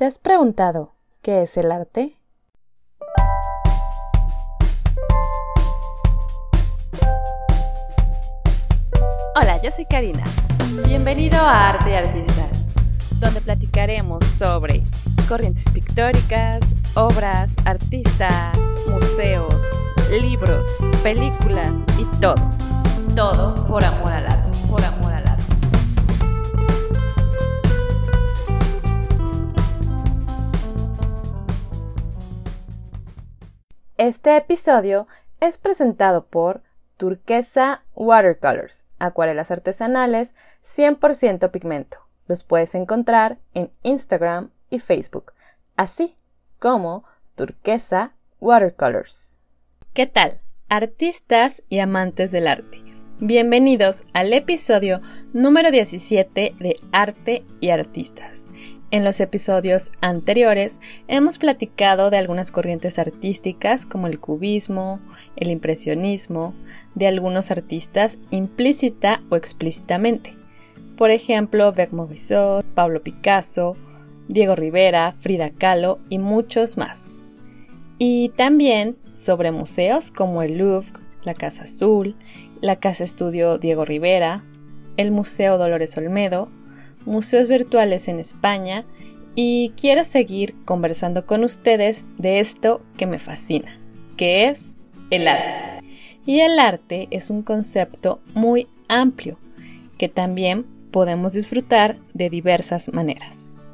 ¿Te has preguntado qué es el arte? Hola, yo soy Karina. Bienvenido a Arte y Artistas, donde platicaremos sobre corrientes pictóricas, obras, artistas, museos, libros, películas y todo. Todo por amor al arte, Este episodio es presentado por Turquesa Watercolors, acuarelas artesanales 100% pigmento. Los puedes encontrar en Instagram y Facebook, así como Turquesa Watercolors. ¿Qué tal, artistas y amantes del arte? Bienvenidos al episodio número 17 de Arte y Artistas. En los episodios anteriores hemos platicado de algunas corrientes artísticas como el cubismo, el impresionismo, de algunos artistas implícita o explícitamente. Por ejemplo, Vermorisot, Pablo Picasso, Diego Rivera, Frida Kahlo y muchos más. Y también sobre museos como el Louvre, la Casa Azul, la Casa Estudio Diego Rivera, el Museo Dolores Olmedo, museos virtuales en España y quiero seguir conversando con ustedes de esto que me fascina, que es el arte. Y el arte es un concepto muy amplio que también podemos disfrutar de diversas maneras.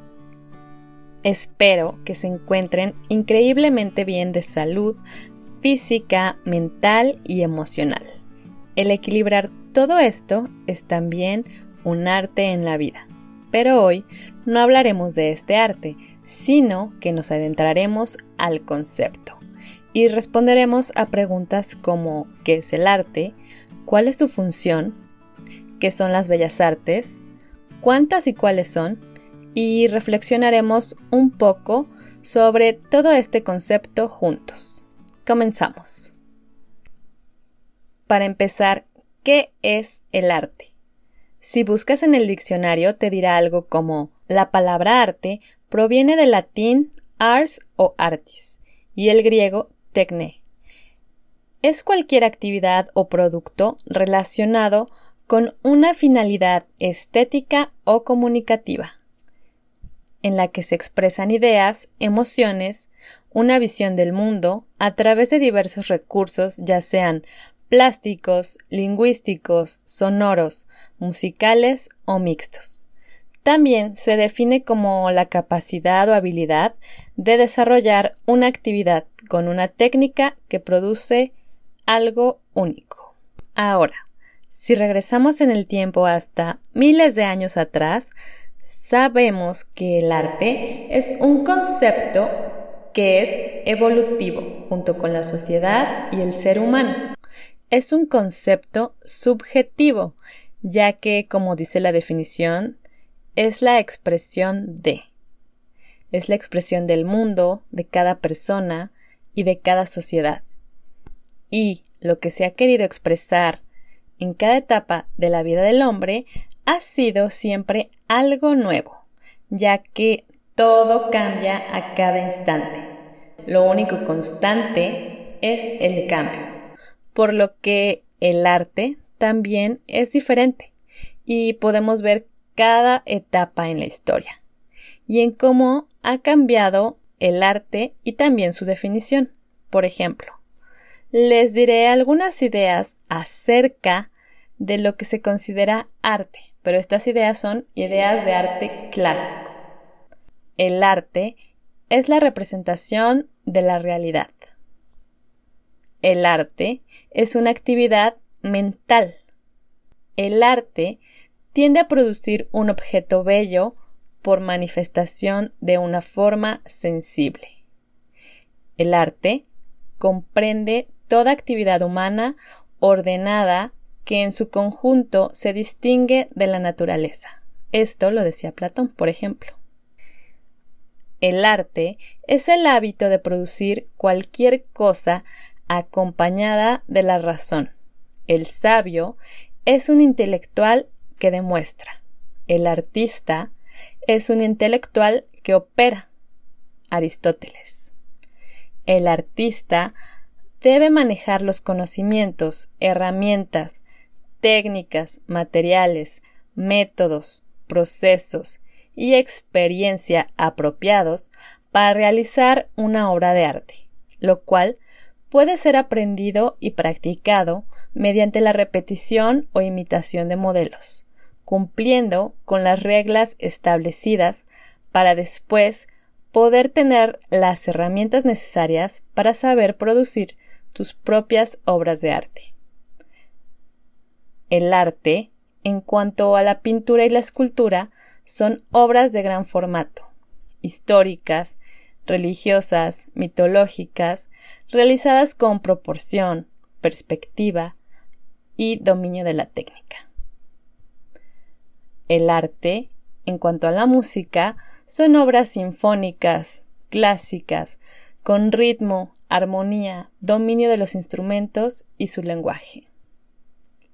Espero que se encuentren increíblemente bien de salud física, mental y emocional. El equilibrar todo esto es también un arte en la vida. Pero hoy no hablaremos de este arte, sino que nos adentraremos al concepto y responderemos a preguntas como ¿qué es el arte? ¿Cuál es su función? ¿Qué son las bellas artes? ¿Cuántas y cuáles son? Y reflexionaremos un poco sobre todo este concepto juntos. Comenzamos. Para empezar, ¿qué es el arte? Si buscas en el diccionario te dirá algo como la palabra arte proviene del latín ars o artis y el griego techne. Es cualquier actividad o producto relacionado con una finalidad estética o comunicativa, en la que se expresan ideas, emociones, una visión del mundo a través de diversos recursos, ya sean plásticos, lingüísticos, sonoros, musicales o mixtos. También se define como la capacidad o habilidad de desarrollar una actividad con una técnica que produce algo único. Ahora, si regresamos en el tiempo hasta miles de años atrás, sabemos que el arte es un concepto que es evolutivo junto con la sociedad y el ser humano. Es un concepto subjetivo ya que, como dice la definición, es la expresión de. Es la expresión del mundo, de cada persona y de cada sociedad. Y lo que se ha querido expresar en cada etapa de la vida del hombre ha sido siempre algo nuevo, ya que todo cambia a cada instante. Lo único constante es el cambio, por lo que el arte también es diferente y podemos ver cada etapa en la historia y en cómo ha cambiado el arte y también su definición. Por ejemplo, les diré algunas ideas acerca de lo que se considera arte, pero estas ideas son ideas de arte clásico. El arte es la representación de la realidad. El arte es una actividad mental. El arte tiende a producir un objeto bello por manifestación de una forma sensible. El arte comprende toda actividad humana ordenada que en su conjunto se distingue de la naturaleza. Esto lo decía Platón, por ejemplo. El arte es el hábito de producir cualquier cosa acompañada de la razón, el sabio es un intelectual que demuestra. El artista es un intelectual que opera. Aristóteles. El artista debe manejar los conocimientos, herramientas, técnicas, materiales, métodos, procesos y experiencia apropiados para realizar una obra de arte, lo cual puede ser aprendido y practicado mediante la repetición o imitación de modelos, cumpliendo con las reglas establecidas para después poder tener las herramientas necesarias para saber producir tus propias obras de arte. El arte, en cuanto a la pintura y la escultura, son obras de gran formato, históricas, religiosas, mitológicas, realizadas con proporción, perspectiva y dominio de la técnica. El arte, en cuanto a la música, son obras sinfónicas, clásicas, con ritmo, armonía, dominio de los instrumentos y su lenguaje.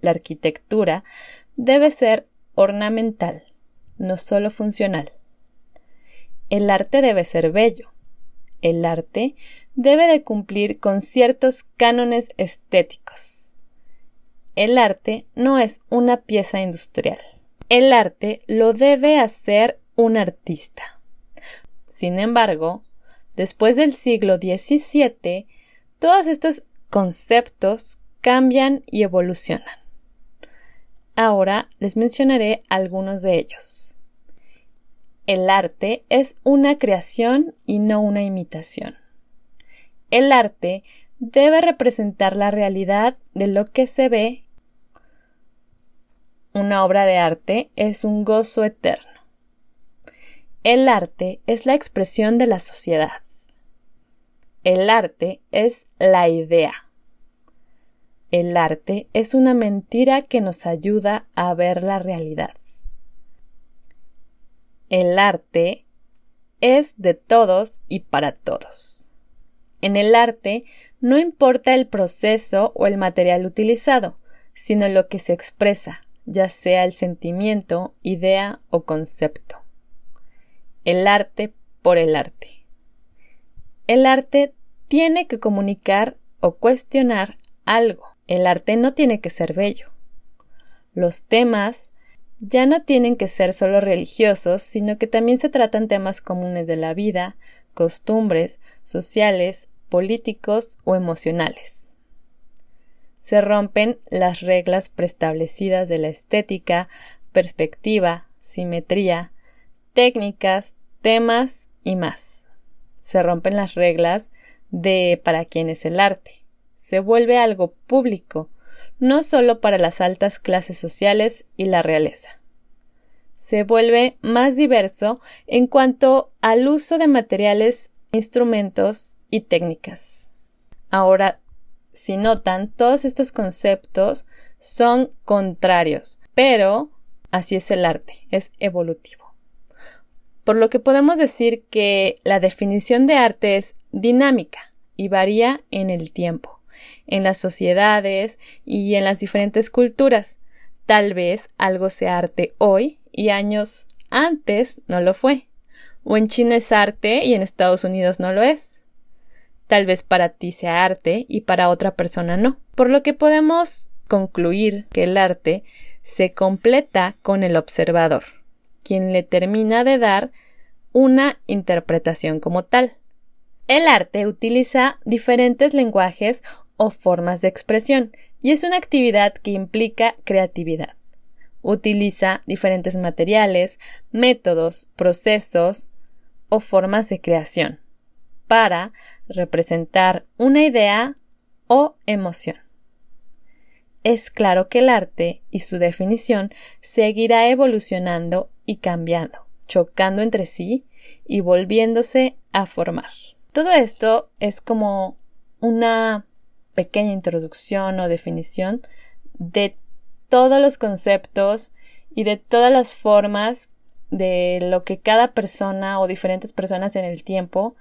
La arquitectura debe ser ornamental, no solo funcional. El arte debe ser bello. El arte debe de cumplir con ciertos cánones estéticos. El arte no es una pieza industrial. El arte lo debe hacer un artista. Sin embargo, después del siglo XVII, todos estos conceptos cambian y evolucionan. Ahora les mencionaré algunos de ellos. El arte es una creación y no una imitación. El arte debe representar la realidad de lo que se ve. Una obra de arte es un gozo eterno. El arte es la expresión de la sociedad. El arte es la idea. El arte es una mentira que nos ayuda a ver la realidad. El arte es de todos y para todos. En el arte no importa el proceso o el material utilizado, sino lo que se expresa, ya sea el sentimiento, idea o concepto. El arte por el arte. El arte tiene que comunicar o cuestionar algo. El arte no tiene que ser bello. Los temas ya no tienen que ser solo religiosos, sino que también se tratan temas comunes de la vida, costumbres, sociales, políticos o emocionales. Se rompen las reglas preestablecidas de la estética, perspectiva, simetría, técnicas, temas y más. Se rompen las reglas de para quién es el arte. Se vuelve algo público, no solo para las altas clases sociales y la realeza. Se vuelve más diverso en cuanto al uso de materiales, instrumentos y técnicas. Ahora, si notan, todos estos conceptos son contrarios, pero así es el arte, es evolutivo por lo que podemos decir que la definición de arte es dinámica y varía en el tiempo, en las sociedades y en las diferentes culturas. Tal vez algo sea arte hoy y años antes no lo fue. O en China es arte y en Estados Unidos no lo es. Tal vez para ti sea arte y para otra persona no. Por lo que podemos concluir que el arte se completa con el observador quien le termina de dar una interpretación como tal. El arte utiliza diferentes lenguajes o formas de expresión y es una actividad que implica creatividad. Utiliza diferentes materiales, métodos, procesos o formas de creación para representar una idea o emoción. Es claro que el arte y su definición seguirá evolucionando y cambiando, chocando entre sí y volviéndose a formar. Todo esto es como una pequeña introducción o definición de todos los conceptos y de todas las formas de lo que cada persona o diferentes personas en el tiempo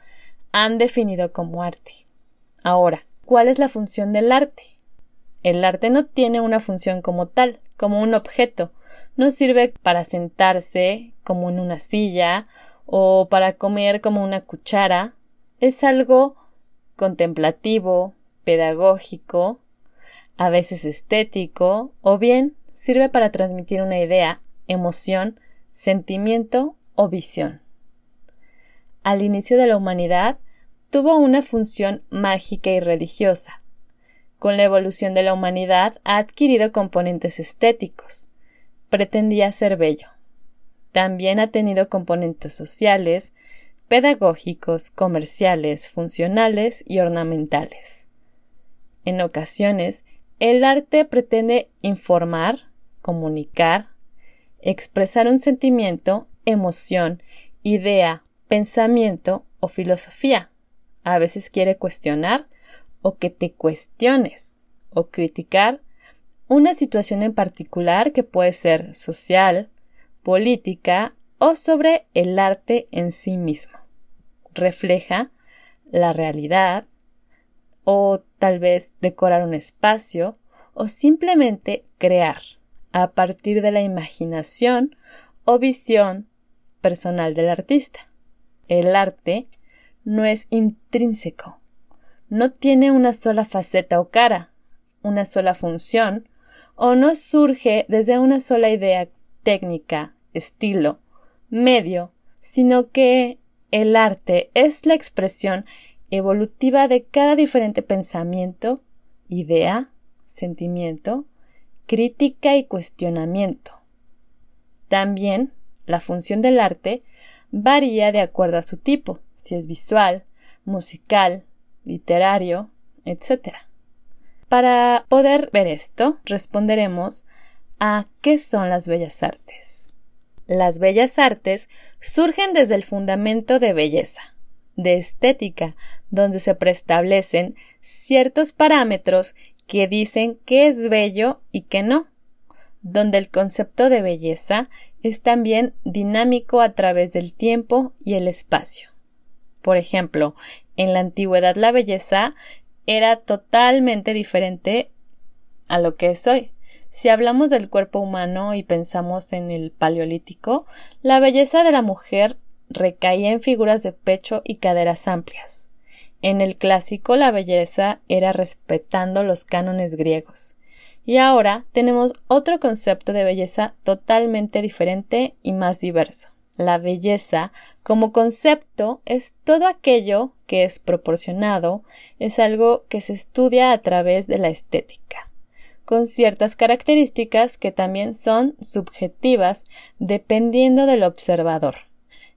han definido como arte. Ahora, ¿cuál es la función del arte? El arte no tiene una función como tal, como un objeto. No sirve para sentarse como en una silla o para comer como una cuchara, es algo contemplativo, pedagógico, a veces estético, o bien sirve para transmitir una idea, emoción, sentimiento o visión. Al inicio de la humanidad, tuvo una función mágica y religiosa. Con la evolución de la humanidad ha adquirido componentes estéticos. Pretendía ser bello. También ha tenido componentes sociales, pedagógicos, comerciales, funcionales y ornamentales. En ocasiones, el arte pretende informar, comunicar, expresar un sentimiento, emoción, idea, pensamiento o filosofía. A veces quiere cuestionar o que te cuestiones o criticar una situación en particular que puede ser social, política o sobre el arte en sí mismo. Refleja la realidad o tal vez decorar un espacio o simplemente crear a partir de la imaginación o visión personal del artista. El arte no es intrínseco, no tiene una sola faceta o cara, una sola función, o no surge desde una sola idea técnica, estilo, medio, sino que el arte es la expresión evolutiva de cada diferente pensamiento, idea, sentimiento, crítica y cuestionamiento. También la función del arte varía de acuerdo a su tipo, si es visual, musical, literario, etc. Para poder ver esto, responderemos a qué son las bellas artes. Las bellas artes surgen desde el fundamento de belleza, de estética, donde se preestablecen ciertos parámetros que dicen qué es bello y qué no, donde el concepto de belleza es también dinámico a través del tiempo y el espacio. Por ejemplo, en la antigüedad la belleza era totalmente diferente a lo que es hoy. Si hablamos del cuerpo humano y pensamos en el paleolítico, la belleza de la mujer recaía en figuras de pecho y caderas amplias. En el clásico la belleza era respetando los cánones griegos. Y ahora tenemos otro concepto de belleza totalmente diferente y más diverso. La belleza, como concepto, es todo aquello que es proporcionado, es algo que se estudia a través de la estética, con ciertas características que también son subjetivas dependiendo del observador,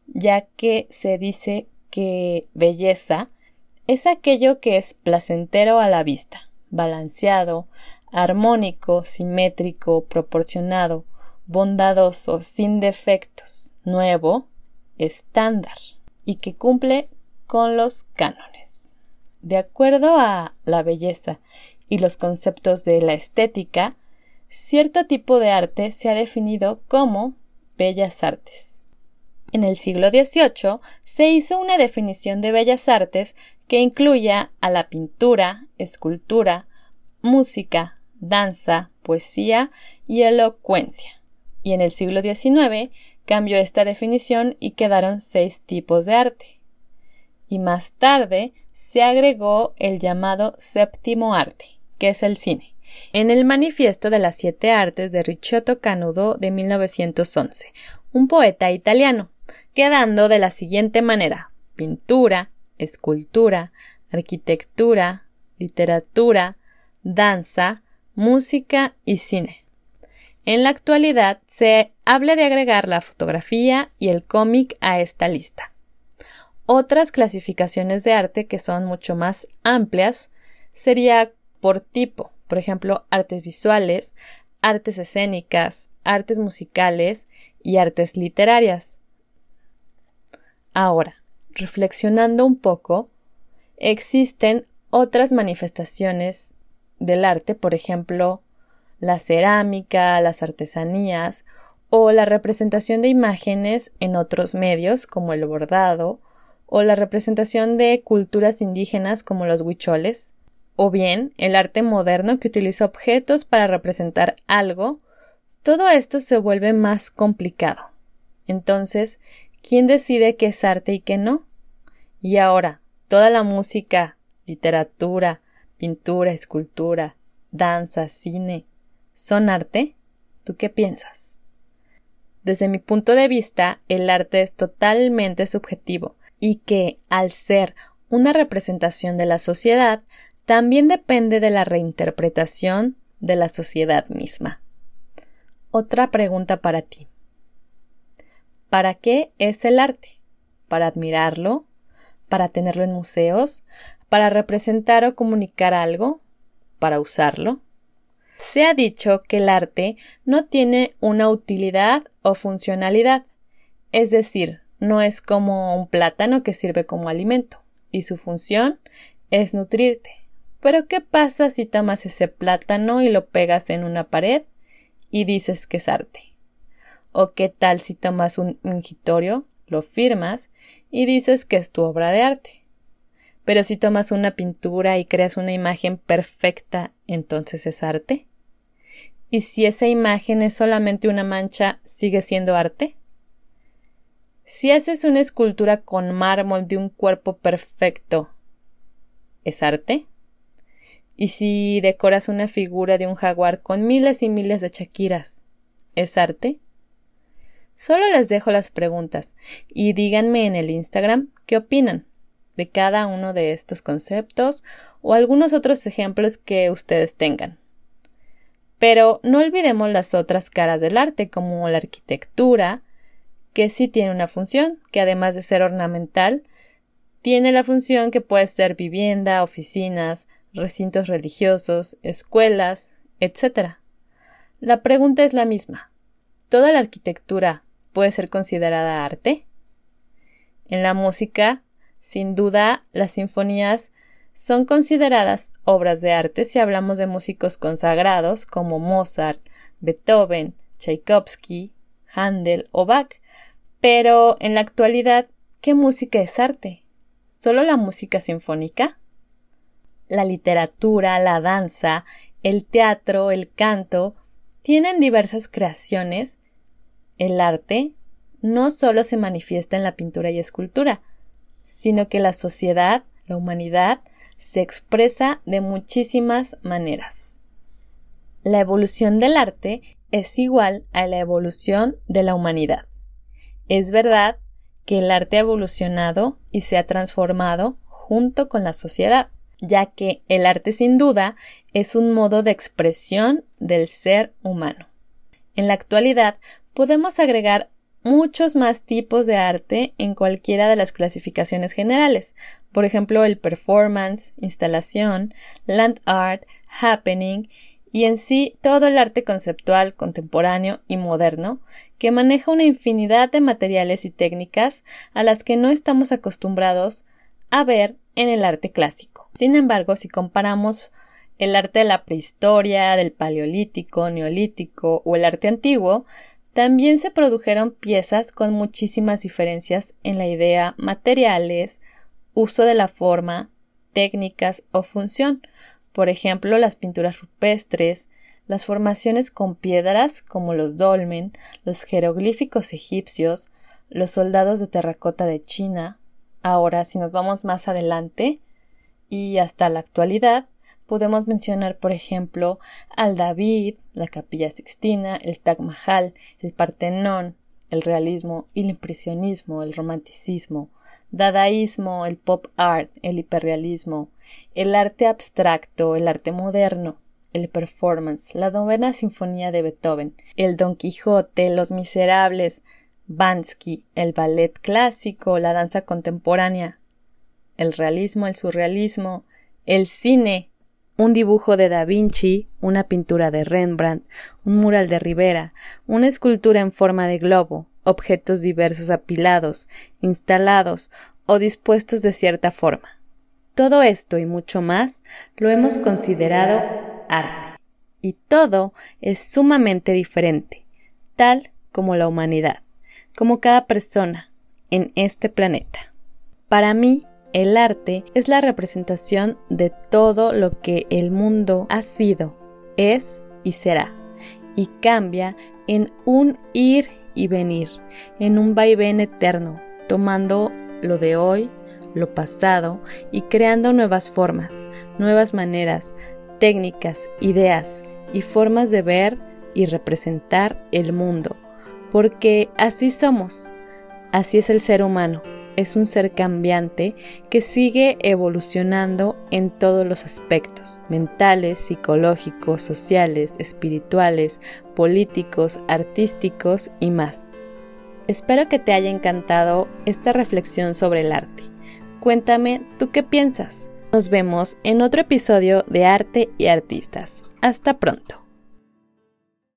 ya que se dice que belleza es aquello que es placentero a la vista, balanceado, armónico, simétrico, proporcionado, bondadoso, sin defectos, nuevo, estándar y que cumple con los cánones. De acuerdo a la belleza y los conceptos de la estética, cierto tipo de arte se ha definido como bellas artes. En el siglo XVIII se hizo una definición de bellas artes que incluya a la pintura, escultura, música, danza, poesía y elocuencia. Y en el siglo XIX cambió esta definición y quedaron seis tipos de arte. Y más tarde se agregó el llamado séptimo arte, que es el cine, en el Manifiesto de las Siete Artes de Ricciotto Canudo de 1911, un poeta italiano, quedando de la siguiente manera pintura, escultura, arquitectura, literatura, danza, música y cine. En la actualidad se habla de agregar la fotografía y el cómic a esta lista. Otras clasificaciones de arte que son mucho más amplias sería por tipo, por ejemplo, artes visuales, artes escénicas, artes musicales y artes literarias. Ahora, reflexionando un poco, existen otras manifestaciones del arte, por ejemplo, la cerámica, las artesanías o la representación de imágenes en otros medios como el bordado o la representación de culturas indígenas como los huicholes, o bien el arte moderno que utiliza objetos para representar algo, todo esto se vuelve más complicado. Entonces, ¿quién decide qué es arte y qué no? Y ahora, toda la música, literatura, pintura, escultura, danza, cine, ¿son arte? ¿Tú qué piensas? Desde mi punto de vista, el arte es totalmente subjetivo y que, al ser una representación de la sociedad, también depende de la reinterpretación de la sociedad misma. Otra pregunta para ti. ¿Para qué es el arte? ¿Para admirarlo? ¿Para tenerlo en museos? ¿Para representar o comunicar algo? ¿Para usarlo? Se ha dicho que el arte no tiene una utilidad o funcionalidad, es decir, no es como un plátano que sirve como alimento, y su función es nutrirte. Pero ¿qué pasa si tomas ese plátano y lo pegas en una pared y dices que es arte? ¿O qué tal si tomas un ungitorio, lo firmas y dices que es tu obra de arte? Pero si tomas una pintura y creas una imagen perfecta, entonces es arte. ¿Y si esa imagen es solamente una mancha, sigue siendo arte? Si haces una escultura con mármol de un cuerpo perfecto, ¿es arte? ¿Y si decoras una figura de un jaguar con miles y miles de chaquiras, ¿es arte? Solo les dejo las preguntas y díganme en el Instagram qué opinan de cada uno de estos conceptos o algunos otros ejemplos que ustedes tengan. Pero no olvidemos las otras caras del arte, como la arquitectura, que sí tiene una función, que además de ser ornamental, tiene la función que puede ser vivienda, oficinas, recintos religiosos, escuelas, etc. La pregunta es la misma. ¿Toda la arquitectura puede ser considerada arte? En la música, sin duda, las sinfonías son consideradas obras de arte si hablamos de músicos consagrados como Mozart, Beethoven, Tchaikovsky, Handel o Bach. Pero en la actualidad, ¿qué música es arte? ¿Solo la música sinfónica? La literatura, la danza, el teatro, el canto tienen diversas creaciones. El arte no solo se manifiesta en la pintura y escultura, sino que la sociedad, la humanidad, se expresa de muchísimas maneras. La evolución del arte es igual a la evolución de la humanidad. Es verdad que el arte ha evolucionado y se ha transformado junto con la sociedad, ya que el arte sin duda es un modo de expresión del ser humano. En la actualidad podemos agregar muchos más tipos de arte en cualquiera de las clasificaciones generales, por ejemplo el performance, instalación, land art, happening y en sí todo el arte conceptual, contemporáneo y moderno, que maneja una infinidad de materiales y técnicas a las que no estamos acostumbrados a ver en el arte clásico. Sin embargo, si comparamos el arte de la prehistoria, del paleolítico, neolítico o el arte antiguo, también se produjeron piezas con muchísimas diferencias en la idea, materiales, uso de la forma, técnicas o función. Por ejemplo, las pinturas rupestres, las formaciones con piedras como los dolmen, los jeroglíficos egipcios, los soldados de terracota de China. Ahora, si nos vamos más adelante y hasta la actualidad, Podemos mencionar, por ejemplo, al David, la Capilla Sixtina, el Taj Mahal, el Partenón, el realismo el impresionismo, el romanticismo, dadaísmo, el pop art, el hiperrealismo, el arte abstracto, el arte moderno, el performance, la novena sinfonía de Beethoven, el Don Quijote, los Miserables, Bansky, el ballet clásico, la danza contemporánea, el realismo, el surrealismo, el cine, un dibujo de Da Vinci, una pintura de Rembrandt, un mural de Rivera, una escultura en forma de globo, objetos diversos apilados, instalados o dispuestos de cierta forma. Todo esto y mucho más lo hemos considerado arte. Y todo es sumamente diferente, tal como la humanidad, como cada persona en este planeta. Para mí, el arte es la representación de todo lo que el mundo ha sido, es y será, y cambia en un ir y venir, en un vaivén eterno, tomando lo de hoy, lo pasado y creando nuevas formas, nuevas maneras, técnicas, ideas y formas de ver y representar el mundo, porque así somos, así es el ser humano, es un ser cambiante que sigue evolucionando en todos los aspectos, mentales, psicológicos, sociales, espirituales, políticos, artísticos y más. Espero que te haya encantado esta reflexión sobre el arte. Cuéntame, ¿tú qué piensas? Nos vemos en otro episodio de Arte y Artistas. Hasta pronto.